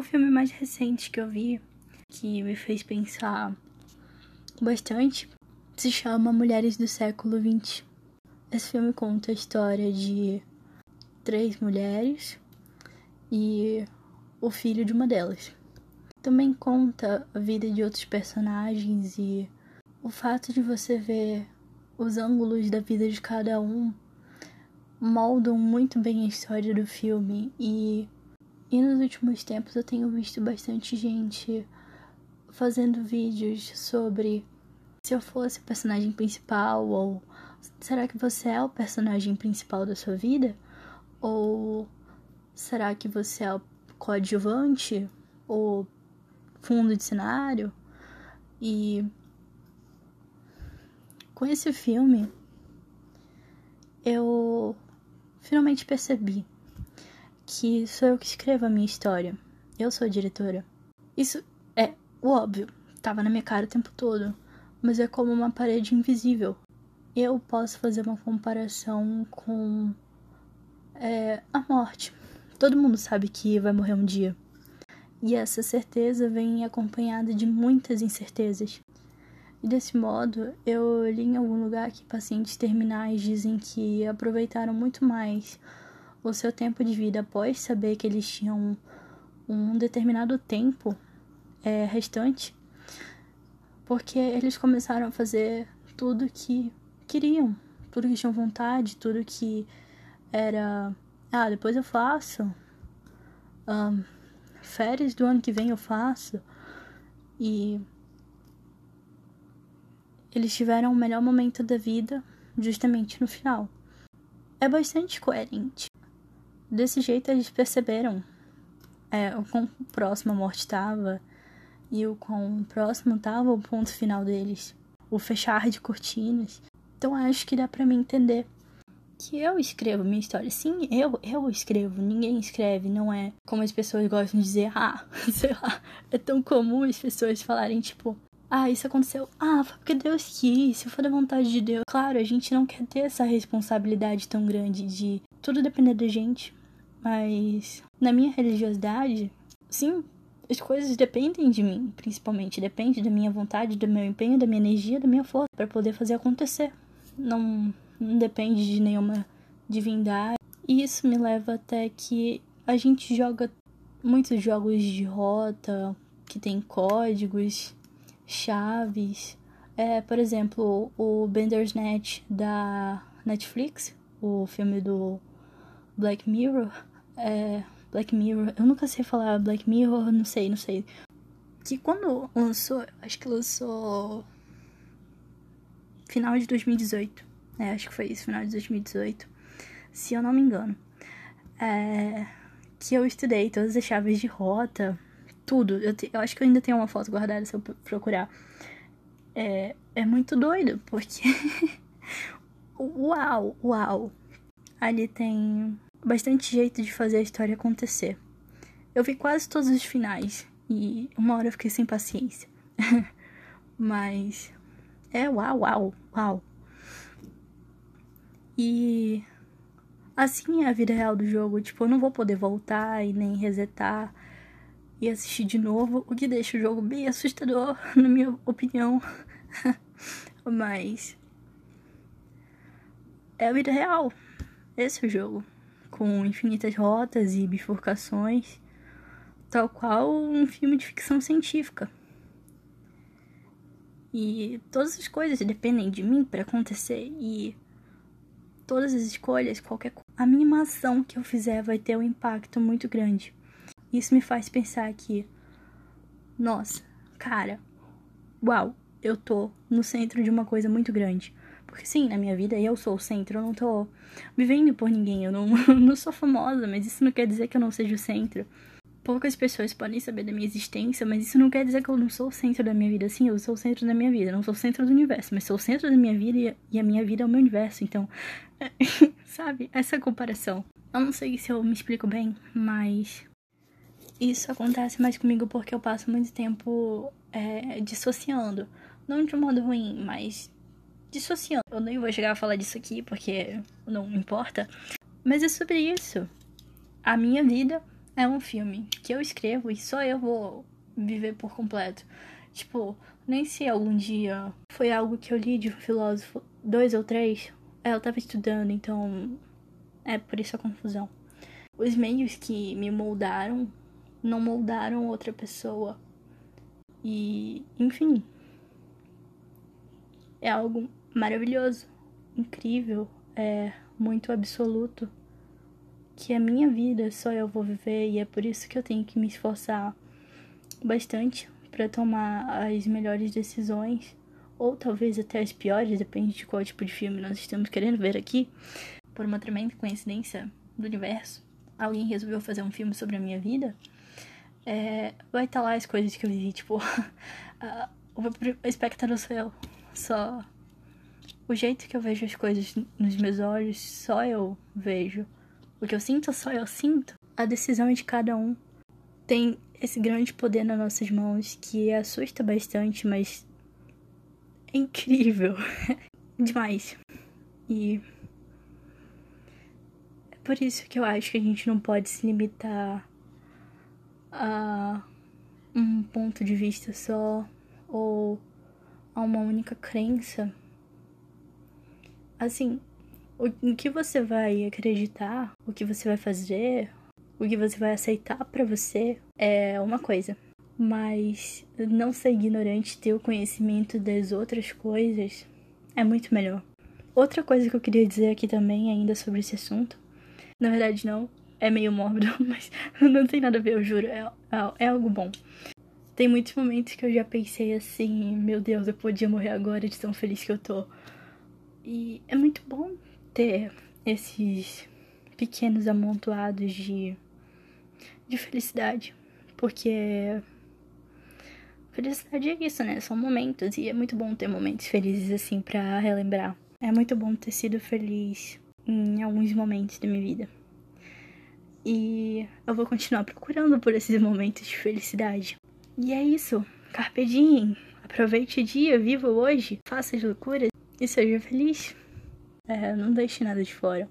o filme mais recente que eu vi, que me fez pensar bastante, se chama Mulheres do Século XX. Esse filme conta a história de três mulheres e o filho de uma delas. Também conta a vida de outros personagens e o fato de você ver os ângulos da vida de cada um moldam muito bem a história do filme e, e nos últimos tempos eu tenho visto bastante gente fazendo vídeos sobre se eu fosse o personagem principal ou será que você é o personagem principal da sua vida? Ou será que você é o coadjuvante ou fundo de cenário? E com esse filme eu finalmente percebi que sou eu que escrevo a minha história. Eu sou a diretora. Isso é o óbvio, tava na minha cara o tempo todo, mas é como uma parede invisível. Eu posso fazer uma comparação com é, a morte. Todo mundo sabe que vai morrer um dia. E essa certeza vem acompanhada de muitas incertezas. E desse modo, eu li em algum lugar que pacientes terminais dizem que aproveitaram muito mais o seu tempo de vida após saber que eles tinham um determinado tempo é, restante, porque eles começaram a fazer tudo que queriam, tudo que tinham vontade, tudo que era. Ah, depois eu faço. Um, férias do ano que vem eu faço. E eles tiveram o melhor momento da vida justamente no final. É bastante coerente. Desse jeito eles perceberam é, o quão próximo a morte estava e o quão próximo estava o ponto final deles, o fechar de cortinas. Então acho que dá para mim entender que eu escrevo minha história. Sim, eu, eu escrevo, ninguém escreve, não é como as pessoas gostam de dizer, ah, sei lá, é tão comum as pessoas falarem, tipo, ah, isso aconteceu. Ah, foi porque Deus quis, se for da vontade de Deus. Claro, a gente não quer ter essa responsabilidade tão grande de tudo depender da gente. Mas na minha religiosidade, sim, as coisas dependem de mim, principalmente. Depende da minha vontade, do meu empenho, da minha energia, da minha força para poder fazer acontecer. Não, não depende de nenhuma divindade. E isso me leva até que a gente joga muitos jogos de rota que tem códigos chaves. É, por exemplo, o Bender's Net da Netflix, o filme do Black Mirror. É, Black Mirror, eu nunca sei falar Black Mirror, não sei, não sei. Que quando lançou, acho que lançou final de 2018. É, acho que foi isso, final de 2018. Se eu não me engano. É, que eu estudei todas as chaves de rota tudo. Eu, te, eu acho que eu ainda tenho uma foto guardada se eu procurar. É, é muito doido, porque. uau, uau! Ali tem bastante jeito de fazer a história acontecer. Eu vi quase todos os finais e uma hora eu fiquei sem paciência. Mas. É uau, uau, uau. E. Assim é a vida real do jogo. Tipo, eu não vou poder voltar e nem resetar e assistir de novo, o que deixa o jogo bem assustador, na minha opinião. Mas é a vida real. Esse é o jogo, com infinitas rotas e bifurcações, tal qual um filme de ficção científica. E todas as coisas dependem de mim para acontecer e todas as escolhas, qualquer a mínima ação que eu fizer vai ter um impacto muito grande. Isso me faz pensar que, nossa, cara, uau, eu tô no centro de uma coisa muito grande. Porque sim, na minha vida eu sou o centro, eu não tô vivendo por ninguém, eu não, não sou famosa, mas isso não quer dizer que eu não seja o centro. Poucas pessoas podem saber da minha existência, mas isso não quer dizer que eu não sou o centro da minha vida. Sim, eu sou o centro da minha vida, não sou o centro do universo, mas sou o centro da minha vida e a minha vida é o meu universo. Então, sabe, essa comparação. Eu não sei se eu me explico bem, mas isso acontece mais comigo porque eu passo muito tempo é, dissociando. Não de um modo ruim, mas dissociando. Eu nem vou chegar a falar disso aqui porque não importa. Mas é sobre isso. A minha vida é um filme que eu escrevo e só eu vou viver por completo. Tipo, nem se algum dia foi algo que eu li de um filósofo, dois ou três, eu tava estudando, então é por isso a confusão. Os meios que me moldaram não moldaram outra pessoa. E, enfim, é algo maravilhoso, incrível, é muito absoluto que a minha vida só eu vou viver e é por isso que eu tenho que me esforçar bastante para tomar as melhores decisões, ou talvez até as piores, depende de qual tipo de filme nós estamos querendo ver aqui. Por uma tremenda coincidência do universo, alguém resolveu fazer um filme sobre a minha vida. É, vai estar tá lá as coisas que eu vivi, tipo, o espectador sou eu, só o jeito que eu vejo as coisas nos meus olhos, só eu vejo. O que eu sinto, só eu sinto. A decisão é de cada um. Tem esse grande poder nas nossas mãos que assusta bastante, mas é incrível. Demais. E é por isso que eu acho que a gente não pode se limitar a um ponto de vista só ou a uma única crença. Assim, o que você vai acreditar, o que você vai fazer, o que você vai aceitar para você é uma coisa. Mas não ser ignorante, ter o conhecimento das outras coisas é muito melhor. Outra coisa que eu queria dizer aqui também, ainda sobre esse assunto, na verdade não, é meio mórbido, mas não tem nada a ver, eu juro, é, é, é algo bom. Tem muitos momentos que eu já pensei assim, meu Deus, eu podia morrer agora de tão feliz que eu tô. E é muito bom ter esses pequenos amontoados de de felicidade. Porque felicidade é isso, né? São momentos e é muito bom ter momentos felizes assim para relembrar. É muito bom ter sido feliz em alguns momentos da minha vida. E eu vou continuar procurando por esses momentos de felicidade. E é isso. Carpe diem. Aproveite o dia, viva hoje, faça as loucuras e seja feliz. É, não deixe nada de fora.